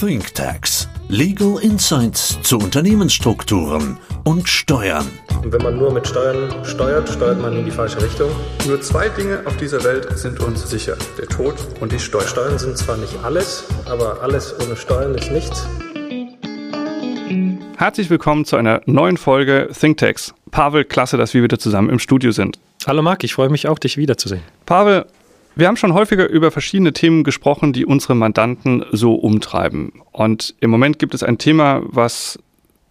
ThinkTax. Legal Insights zu Unternehmensstrukturen und Steuern. Und wenn man nur mit Steuern steuert, steuert man in die falsche Richtung. Nur zwei Dinge auf dieser Welt sind uns sicher. Der Tod und die Steuern. Steuern sind zwar nicht alles, aber alles ohne Steuern ist nichts. Herzlich willkommen zu einer neuen Folge ThinkTax. Pavel, klasse, dass wir wieder zusammen im Studio sind. Hallo Marc, ich freue mich auch, dich wiederzusehen. Pavel, wir haben schon häufiger über verschiedene Themen gesprochen, die unsere Mandanten so umtreiben. Und im Moment gibt es ein Thema, was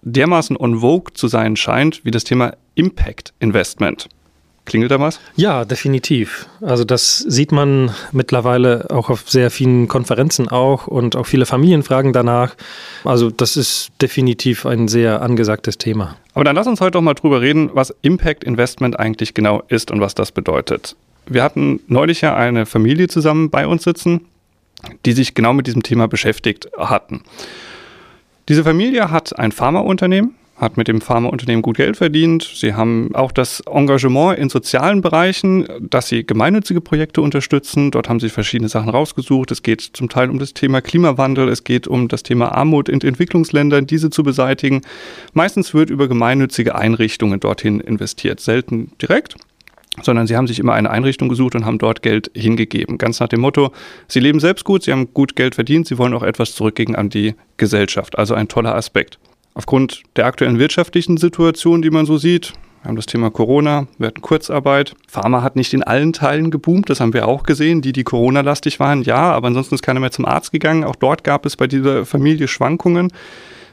dermaßen on vogue zu sein scheint, wie das Thema Impact Investment. Klingelt da was? Ja, definitiv. Also das sieht man mittlerweile auch auf sehr vielen Konferenzen auch und auch viele Familien fragen danach. Also das ist definitiv ein sehr angesagtes Thema. Aber dann lass uns heute doch mal drüber reden, was Impact Investment eigentlich genau ist und was das bedeutet. Wir hatten neulich ja eine Familie zusammen bei uns sitzen, die sich genau mit diesem Thema beschäftigt hatten. Diese Familie hat ein Pharmaunternehmen, hat mit dem Pharmaunternehmen gut Geld verdient. Sie haben auch das Engagement in sozialen Bereichen, dass sie gemeinnützige Projekte unterstützen. Dort haben sie verschiedene Sachen rausgesucht. Es geht zum Teil um das Thema Klimawandel, es geht um das Thema Armut in Entwicklungsländern, diese zu beseitigen. Meistens wird über gemeinnützige Einrichtungen dorthin investiert, selten direkt sondern sie haben sich immer eine Einrichtung gesucht und haben dort Geld hingegeben. Ganz nach dem Motto, sie leben selbst gut, sie haben gut Geld verdient, sie wollen auch etwas zurückgeben an die Gesellschaft. Also ein toller Aspekt. Aufgrund der aktuellen wirtschaftlichen Situation, die man so sieht, wir haben das Thema Corona, wir hatten Kurzarbeit. Pharma hat nicht in allen Teilen geboomt, das haben wir auch gesehen, die, die Corona-lastig waren, ja, aber ansonsten ist keiner mehr zum Arzt gegangen. Auch dort gab es bei dieser Familie Schwankungen.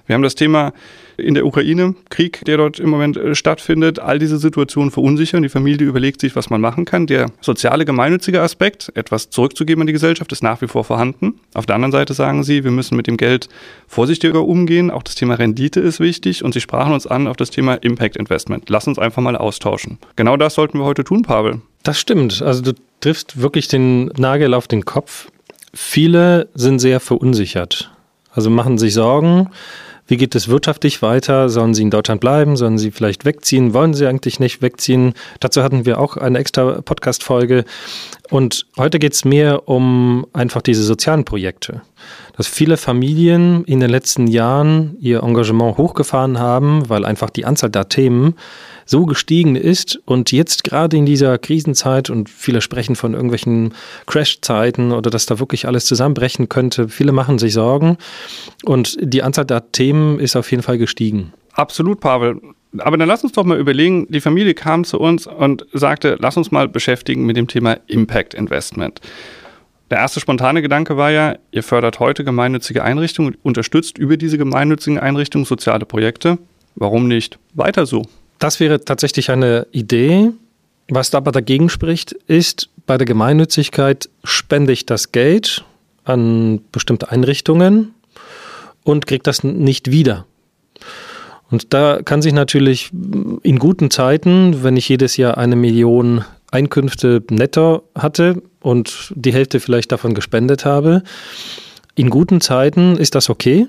Wir haben das Thema in der Ukraine, Krieg, der dort im Moment äh, stattfindet, all diese Situationen verunsichern. Die Familie überlegt sich, was man machen kann. Der soziale, gemeinnützige Aspekt, etwas zurückzugeben an die Gesellschaft, ist nach wie vor vorhanden. Auf der anderen Seite sagen sie, wir müssen mit dem Geld vorsichtiger umgehen. Auch das Thema Rendite ist wichtig und sie sprachen uns an auf das Thema Impact Investment. Lass uns einfach mal austauschen. Genau das sollten wir heute tun, Pavel. Das stimmt. Also du triffst wirklich den Nagel auf den Kopf. Viele sind sehr verunsichert. Also machen sich Sorgen, wie geht es wirtschaftlich weiter? Sollen sie in Deutschland bleiben? Sollen sie vielleicht wegziehen? Wollen sie eigentlich nicht wegziehen? Dazu hatten wir auch eine extra Podcast-Folge. Und heute geht es mehr um einfach diese sozialen Projekte. Dass viele Familien in den letzten Jahren ihr Engagement hochgefahren haben, weil einfach die Anzahl der Themen so gestiegen ist und jetzt gerade in dieser Krisenzeit und viele sprechen von irgendwelchen Crash-Zeiten oder dass da wirklich alles zusammenbrechen könnte. Viele machen sich Sorgen und die Anzahl der Themen ist auf jeden Fall gestiegen. Absolut, Pavel. Aber dann lass uns doch mal überlegen, die Familie kam zu uns und sagte, lass uns mal beschäftigen mit dem Thema Impact Investment. Der erste spontane Gedanke war ja, ihr fördert heute gemeinnützige Einrichtungen, unterstützt über diese gemeinnützigen Einrichtungen soziale Projekte. Warum nicht weiter so? Das wäre tatsächlich eine Idee. Was aber dagegen spricht, ist, bei der Gemeinnützigkeit spende ich das Geld an bestimmte Einrichtungen und kriege das nicht wieder. Und da kann sich natürlich in guten Zeiten, wenn ich jedes Jahr eine Million Einkünfte netto hatte und die Hälfte vielleicht davon gespendet habe, in guten Zeiten ist das okay.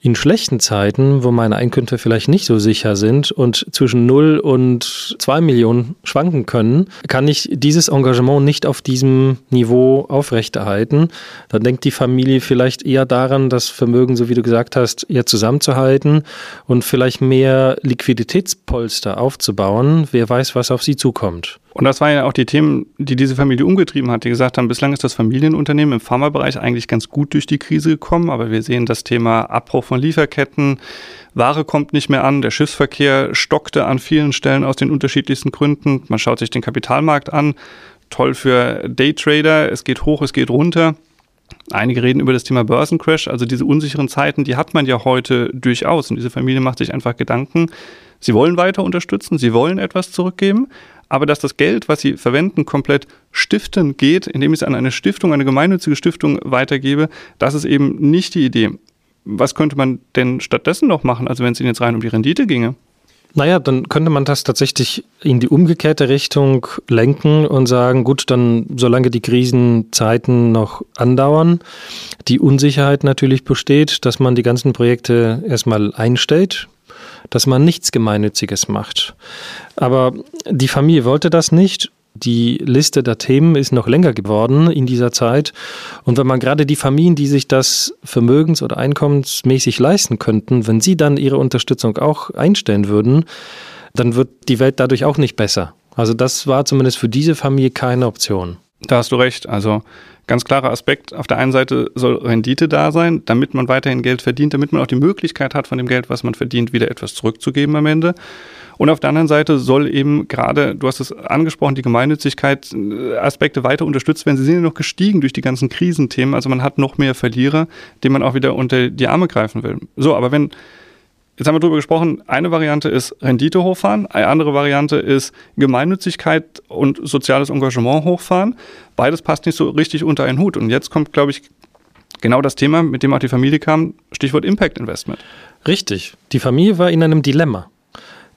In schlechten Zeiten, wo meine Einkünfte vielleicht nicht so sicher sind und zwischen 0 und 2 Millionen schwanken können, kann ich dieses Engagement nicht auf diesem Niveau aufrechterhalten. Dann denkt die Familie vielleicht eher daran, das Vermögen, so wie du gesagt hast, eher zusammenzuhalten und vielleicht mehr Liquiditätspolster aufzubauen. Wer weiß, was auf sie zukommt. Und das waren ja auch die Themen, die diese Familie umgetrieben hat, die gesagt haben, bislang ist das Familienunternehmen im Pharmabereich eigentlich ganz gut durch die Krise gekommen, aber wir sehen das Thema Abbruch von Lieferketten, Ware kommt nicht mehr an, der Schiffsverkehr stockte an vielen Stellen aus den unterschiedlichsten Gründen. Man schaut sich den Kapitalmarkt an, toll für Daytrader, es geht hoch, es geht runter. Einige reden über das Thema Börsencrash, also diese unsicheren Zeiten, die hat man ja heute durchaus. Und diese Familie macht sich einfach Gedanken, sie wollen weiter unterstützen, sie wollen etwas zurückgeben, aber dass das Geld, was sie verwenden, komplett stiften geht, indem ich es an eine Stiftung, eine gemeinnützige Stiftung weitergebe, das ist eben nicht die Idee. Was könnte man denn stattdessen noch machen, also wenn es Ihnen jetzt rein um die Rendite ginge? Naja, dann könnte man das tatsächlich in die umgekehrte Richtung lenken und sagen, gut, dann solange die Krisenzeiten noch andauern, die Unsicherheit natürlich besteht, dass man die ganzen Projekte erstmal einstellt, dass man nichts Gemeinnütziges macht. Aber die Familie wollte das nicht Die Liste der Themen ist noch länger geworden in dieser Zeit. Und wenn man gerade die Familien, die sich das vermögens- oder einkommensmäßig leisten könnten, wenn sie dann ihre Unterstützung auch einstellen würden, dann wird die Welt dadurch auch nicht besser. Also das war zumindest für diese Familie keine Option. Da hast du recht. Also ganz klarer Aspekt. Auf der einen Seite soll Rendite da sein, damit man weiterhin Geld verdient, damit man auch die Möglichkeit hat, von dem Geld, was man verdient, wieder etwas zurückzugeben am Ende. Und auf der anderen Seite soll eben gerade, du hast es angesprochen, die Gemeinnützigkeit äh, Aspekte weiter unterstützt werden. Sie sind ja noch gestiegen durch die ganzen Krisenthemen. Also man hat noch mehr Verlierer, denen man auch wieder unter die Arme greifen will. So, aber wenn Jetzt haben wir darüber gesprochen, eine Variante ist Rendite hochfahren, eine andere Variante ist Gemeinnützigkeit und soziales Engagement hochfahren. Beides passt nicht so richtig unter einen Hut. Und jetzt kommt, glaube ich, genau das Thema, mit dem auch die Familie kam, Stichwort Impact Investment. Richtig. Die Familie war in einem Dilemma.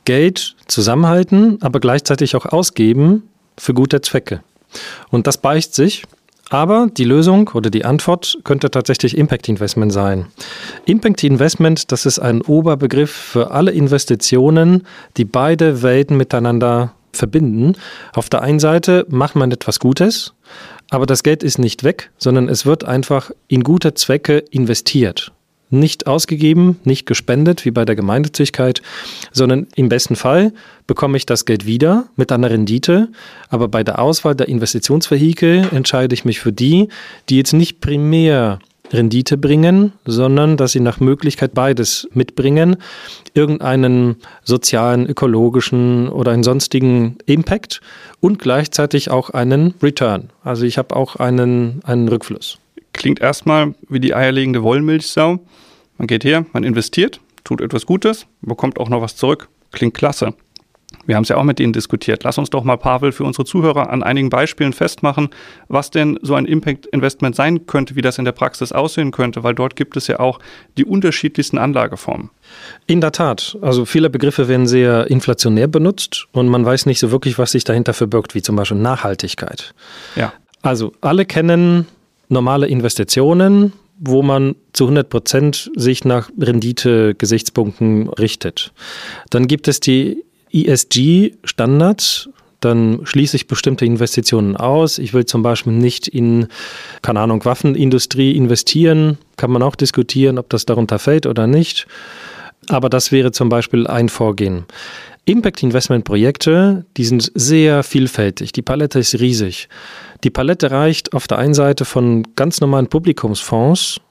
Geld zusammenhalten, aber gleichzeitig auch ausgeben für gute Zwecke. Und das beicht sich. Aber die Lösung oder die Antwort könnte tatsächlich Impact Investment sein. Impact Investment, das ist ein Oberbegriff für alle Investitionen, die beide Welten miteinander verbinden. Auf der einen Seite macht man etwas Gutes, aber das Geld ist nicht weg, sondern es wird einfach in gute Zwecke investiert nicht ausgegeben, nicht gespendet wie bei der Gemeinnützigkeit, sondern im besten Fall bekomme ich das Geld wieder mit einer Rendite. Aber bei der Auswahl der Investitionsvehikel entscheide ich mich für die, die jetzt nicht primär Rendite bringen, sondern dass sie nach Möglichkeit beides mitbringen, irgendeinen sozialen, ökologischen oder einen sonstigen Impact und gleichzeitig auch einen Return. Also ich habe auch einen, einen Rückfluss. Klingt erstmal wie die eierlegende Wollmilchsau. Man geht her, man investiert, tut etwas Gutes, bekommt auch noch was zurück. Klingt klasse. Wir haben es ja auch mit Ihnen diskutiert. Lass uns doch mal, Pavel, für unsere Zuhörer an einigen Beispielen festmachen, was denn so ein Impact-Investment sein könnte, wie das in der Praxis aussehen könnte, weil dort gibt es ja auch die unterschiedlichsten Anlageformen. In der Tat. Also viele Begriffe werden sehr inflationär benutzt und man weiß nicht so wirklich, was sich dahinter verbirgt, wie zum Beispiel Nachhaltigkeit. Ja. Also alle kennen normale Investitionen, wo man zu 100 Prozent sich nach Rendite-Gesichtspunkten richtet. Dann gibt es die ESG-Standards, dann schließe ich bestimmte Investitionen aus. Ich will zum Beispiel nicht in, keine Ahnung, Waffenindustrie investieren. Kann man auch diskutieren, ob das darunter fällt oder nicht. Aber das wäre zum Beispiel ein Vorgehen. Impact Investment Projekte, die sind sehr vielfältig. Die Palette ist riesig. Die Palette reicht auf der einen Seite von ganz normalen Publikumsfonds,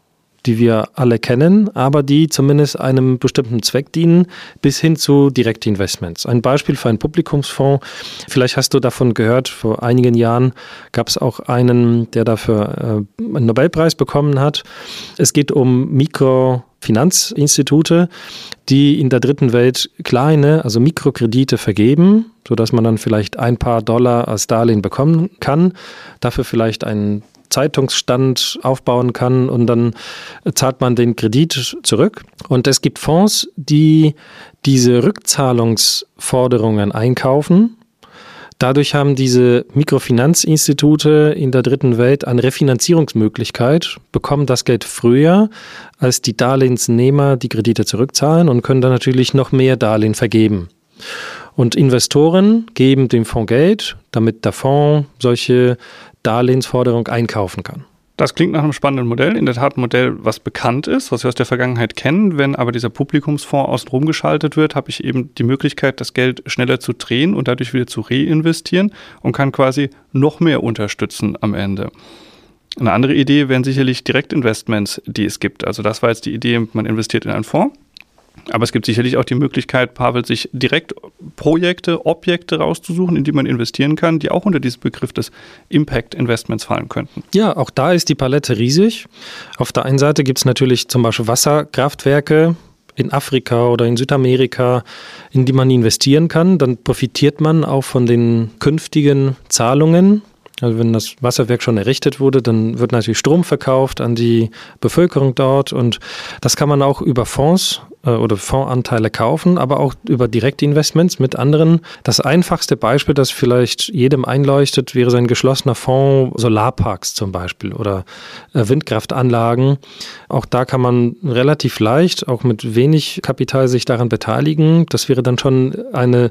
die wir alle kennen, aber die zumindest einem bestimmten Zweck dienen, bis hin zu Direktinvestments. Ein Beispiel für einen Publikumsfonds, vielleicht hast du davon gehört, vor einigen Jahren gab es auch einen, der dafür äh, einen Nobelpreis bekommen hat. Es geht um Mikrofinanzinstitute, die in der dritten Welt kleine, also Mikrokredite vergeben, sodass man dann vielleicht ein paar Dollar als Darlehen bekommen kann, dafür vielleicht einen Zeitungsstand aufbauen kann und dann zahlt man den Kredit zurück. Und es gibt Fonds, die diese Rückzahlungsforderungen einkaufen. Dadurch haben diese Mikrofinanzinstitute in der dritten Welt eine Refinanzierungsmöglichkeit, bekommen das Geld früher, als die Darlehensnehmer die Kredite zurückzahlen und können dann natürlich noch mehr Darlehen vergeben. Und Investoren geben dem Fonds Geld, damit der Fonds solche Darlehensforderung einkaufen kann. Das klingt nach einem spannenden Modell, in der Tat ein Modell, was bekannt ist, was wir aus der Vergangenheit kennen. Wenn aber dieser Publikumsfonds außenrum geschaltet wird, habe ich eben die Möglichkeit, das Geld schneller zu drehen und dadurch wieder zu reinvestieren und kann quasi noch mehr unterstützen am Ende. Eine andere Idee wären sicherlich Direktinvestments, die es gibt. Also das war jetzt die Idee, man investiert in einen Fonds aber es gibt sicherlich auch die Möglichkeit, Pavel, sich direkt Projekte, Objekte rauszusuchen, in die man investieren kann, die auch unter diesen Begriff des Impact Investments fallen könnten. Ja, auch da ist die Palette riesig. Auf der einen Seite gibt es natürlich zum Beispiel Wasserkraftwerke, in Afrika oder in Südamerika, in die man investieren kann, dann profitiert man auch von den künftigen Zahlungen also wenn das Wasserwerk schon errichtet wurde, dann wird natürlich Strom verkauft an die Bevölkerung dort und das kann man auch über Fonds oder Fondsanteile kaufen, aber auch über Direktinvestments mit anderen. Das einfachste Beispiel, das vielleicht jedem einleuchtet, wäre so ein geschlossener Fonds Solarparks zum Beispiel oder äh, Windkraftanlagen. Auch da kann man relativ leicht, auch mit wenig Kapital sich daran beteiligen. Das wäre dann schon eine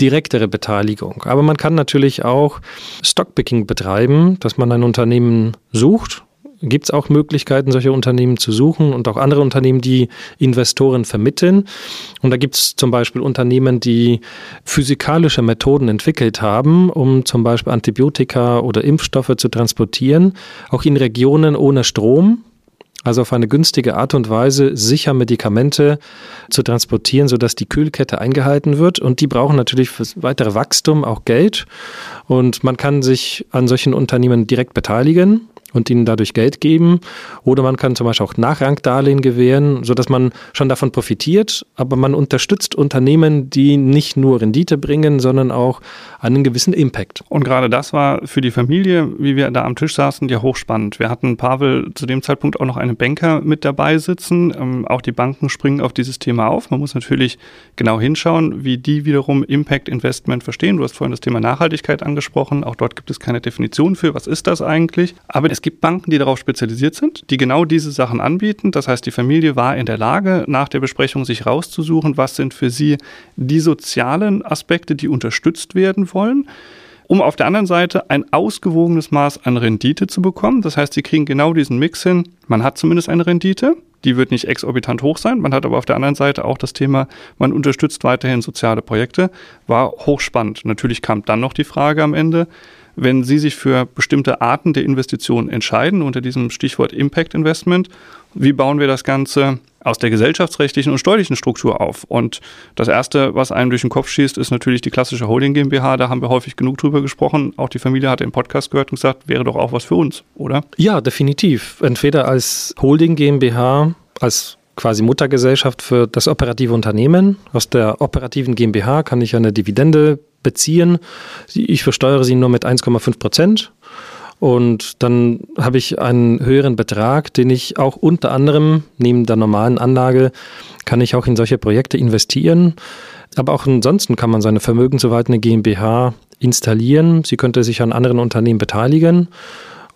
direktere Beteiligung. Aber man kann natürlich auch Stockpicking betreiben, dass man ein Unternehmen sucht gibt es auch Möglichkeiten, solche Unternehmen zu suchen und auch andere Unternehmen, die Investoren vermitteln. Und da gibt es zum Beispiel Unternehmen, die physikalische Methoden entwickelt haben, um zum Beispiel Antibiotika oder Impfstoffe zu transportieren, auch in Regionen ohne Strom also auf eine günstige Art und Weise sicher Medikamente zu transportieren, sodass die Kühlkette eingehalten wird. Und die brauchen natürlich für weitere Wachstum auch Geld. Und man kann sich an solchen Unternehmen direkt beteiligen und ihnen dadurch Geld geben. Oder man kann zum Beispiel auch Nachrangdarlehen gewähren, sodass man schon davon profitiert, aber man unterstützt Unternehmen, die nicht nur Rendite bringen, sondern auch einen gewissen Impact. Und gerade das war für die Familie, wie wir da am Tisch saßen, ja hochspannend. Wir hatten Pavel zu dem Zeitpunkt auch noch einen Banker mit dabei sitzen. Ähm, auch die Banken springen auf dieses Thema auf. Man muss natürlich genau hinschauen, wie die wiederum Impact Investment verstehen. Du hast vorhin das Thema Nachhaltigkeit angesprochen. Auch dort gibt es keine Definition für, was ist das eigentlich. Aber es gibt Banken, die darauf spezialisiert sind, die genau diese Sachen anbieten. Das heißt, die Familie war in der Lage, nach der Besprechung sich rauszusuchen, was sind für sie die sozialen Aspekte, die unterstützt werden wollen um auf der anderen Seite ein ausgewogenes Maß an Rendite zu bekommen. Das heißt, sie kriegen genau diesen Mix hin. Man hat zumindest eine Rendite, die wird nicht exorbitant hoch sein. Man hat aber auf der anderen Seite auch das Thema, man unterstützt weiterhin soziale Projekte. War hochspannend. Natürlich kam dann noch die Frage am Ende, wenn Sie sich für bestimmte Arten der Investitionen entscheiden, unter diesem Stichwort Impact Investment, wie bauen wir das Ganze aus der gesellschaftsrechtlichen und steuerlichen Struktur auf? Und das Erste, was einem durch den Kopf schießt, ist natürlich die klassische Holding GmbH. Da haben wir häufig genug drüber gesprochen. Auch die Familie hat den Podcast gehört und gesagt, wäre doch auch was für uns, oder? Ja, definitiv. Entweder als Holding GmbH, als quasi Muttergesellschaft für das operative Unternehmen. Aus der operativen GmbH kann ich eine Dividende beziehen. Ich versteuere sie nur mit 1,5 Prozent. Und dann habe ich einen höheren Betrag, den ich auch unter anderem neben der normalen Anlage kann ich auch in solche Projekte investieren. Aber auch ansonsten kann man seine vermögensverwaltende GmbH installieren. Sie könnte sich an anderen Unternehmen beteiligen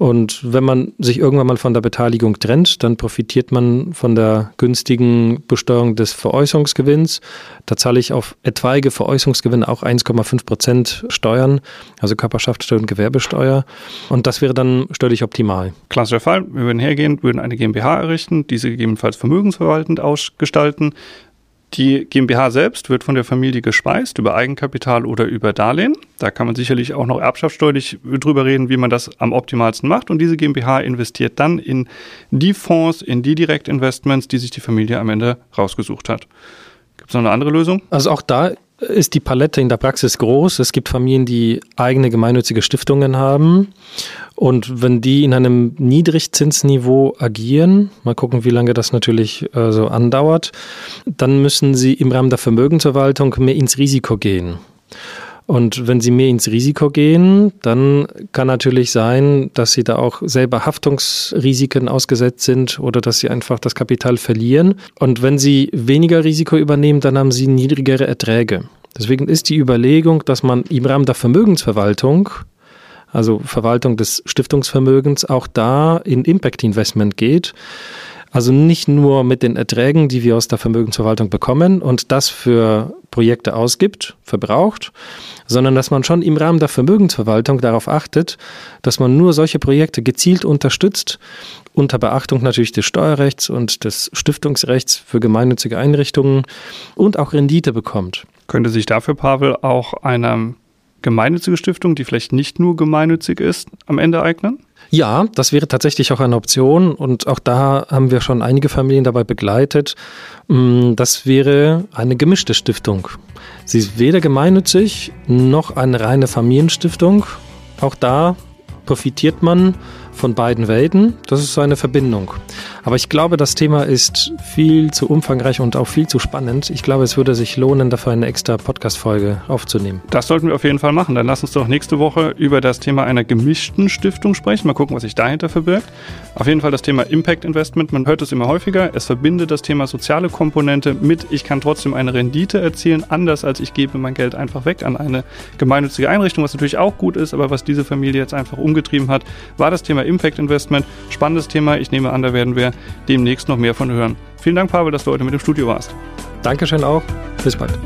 und wenn man sich irgendwann mal von der Beteiligung trennt, dann profitiert man von der günstigen Besteuerung des Veräußerungsgewinns. Da zahle ich auf etwaige Veräußerungsgewinne auch 1,5 Prozent Steuern, also Körperschaftssteuer und Gewerbesteuer. Und das wäre dann steuerlich optimal. Klassischer Fall. Wir würden hergehen, würden eine GmbH errichten, diese gegebenenfalls vermögensverwaltend ausgestalten, die GmbH selbst wird von der Familie gespeist über Eigenkapital oder über Darlehen. Da kann man sicherlich auch noch erbschaftssteuerlich drüber reden, wie man das am optimalsten macht. Und diese GmbH investiert dann in die Fonds, in die Direktinvestments, die sich die Familie am Ende rausgesucht hat. Gibt es noch eine andere Lösung? Also auch da ist die Palette in der Praxis groß. Es gibt Familien, die eigene gemeinnützige Stiftungen haben. Und wenn die in einem Niedrigzinsniveau agieren, mal gucken, wie lange das natürlich äh, so andauert, dann müssen sie im Rahmen der Vermögensverwaltung mehr ins Risiko gehen. Und wenn sie mehr ins Risiko gehen, dann kann natürlich sein, dass sie da auch selber Haftungsrisiken ausgesetzt sind oder dass sie einfach das Kapital verlieren. Und wenn sie weniger Risiko übernehmen, dann haben sie niedrigere Erträge. Deswegen ist die Überlegung, dass man im Rahmen der Vermögensverwaltung also Verwaltung des Stiftungsvermögens, auch da in Impact Investment geht. Also nicht nur mit den Erträgen, die wir aus der Vermögensverwaltung bekommen und das für Projekte ausgibt, verbraucht, sondern dass man schon im Rahmen der Vermögensverwaltung darauf achtet, dass man nur solche Projekte gezielt unterstützt, unter Beachtung natürlich des Steuerrechts und des Stiftungsrechts für gemeinnützige Einrichtungen und auch Rendite bekommt. Könnte sich dafür, Pavel, auch eine gemeinnützige Stiftung, die vielleicht nicht nur gemeinnützig ist, am Ende eignen? Ja, das wäre tatsächlich auch eine Option und auch da haben wir schon einige Familien dabei begleitet. Mm, das wäre eine gemischte Stiftung. Sie ist weder gemeinnützig noch eine reine Familienstiftung. Auch da profitiert man von beiden Welten. Das ist so eine Verbindung. Aber ich glaube, das Thema ist viel zu umfangreich und auch viel zu spannend. Ich glaube, es würde sich lohnen, dafür eine extra Podcast-Folge aufzunehmen. Das sollten wir auf jeden Fall machen. Dann lass uns doch nächste Woche über das Thema einer gemischten Stiftung sprechen. Mal gucken, was sich dahinter verbirgt. Auf jeden Fall das Thema Impact Investment. Man hört es immer häufiger. Es verbindet das Thema soziale Komponente mit, ich kann trotzdem eine Rendite erzielen, anders als ich gebe mein Geld einfach weg an eine gemeinnützige Einrichtung, was natürlich auch gut ist, aber was diese Familie jetzt einfach umgetrieben hat, war das Thema Impact Investment. Spannendes Thema. Ich nehme an, da werden demnächst noch mehr von hören. Vielen Dank, Pavel, dass du heute mit im Studio warst. Dankeschön auch. Bis bald.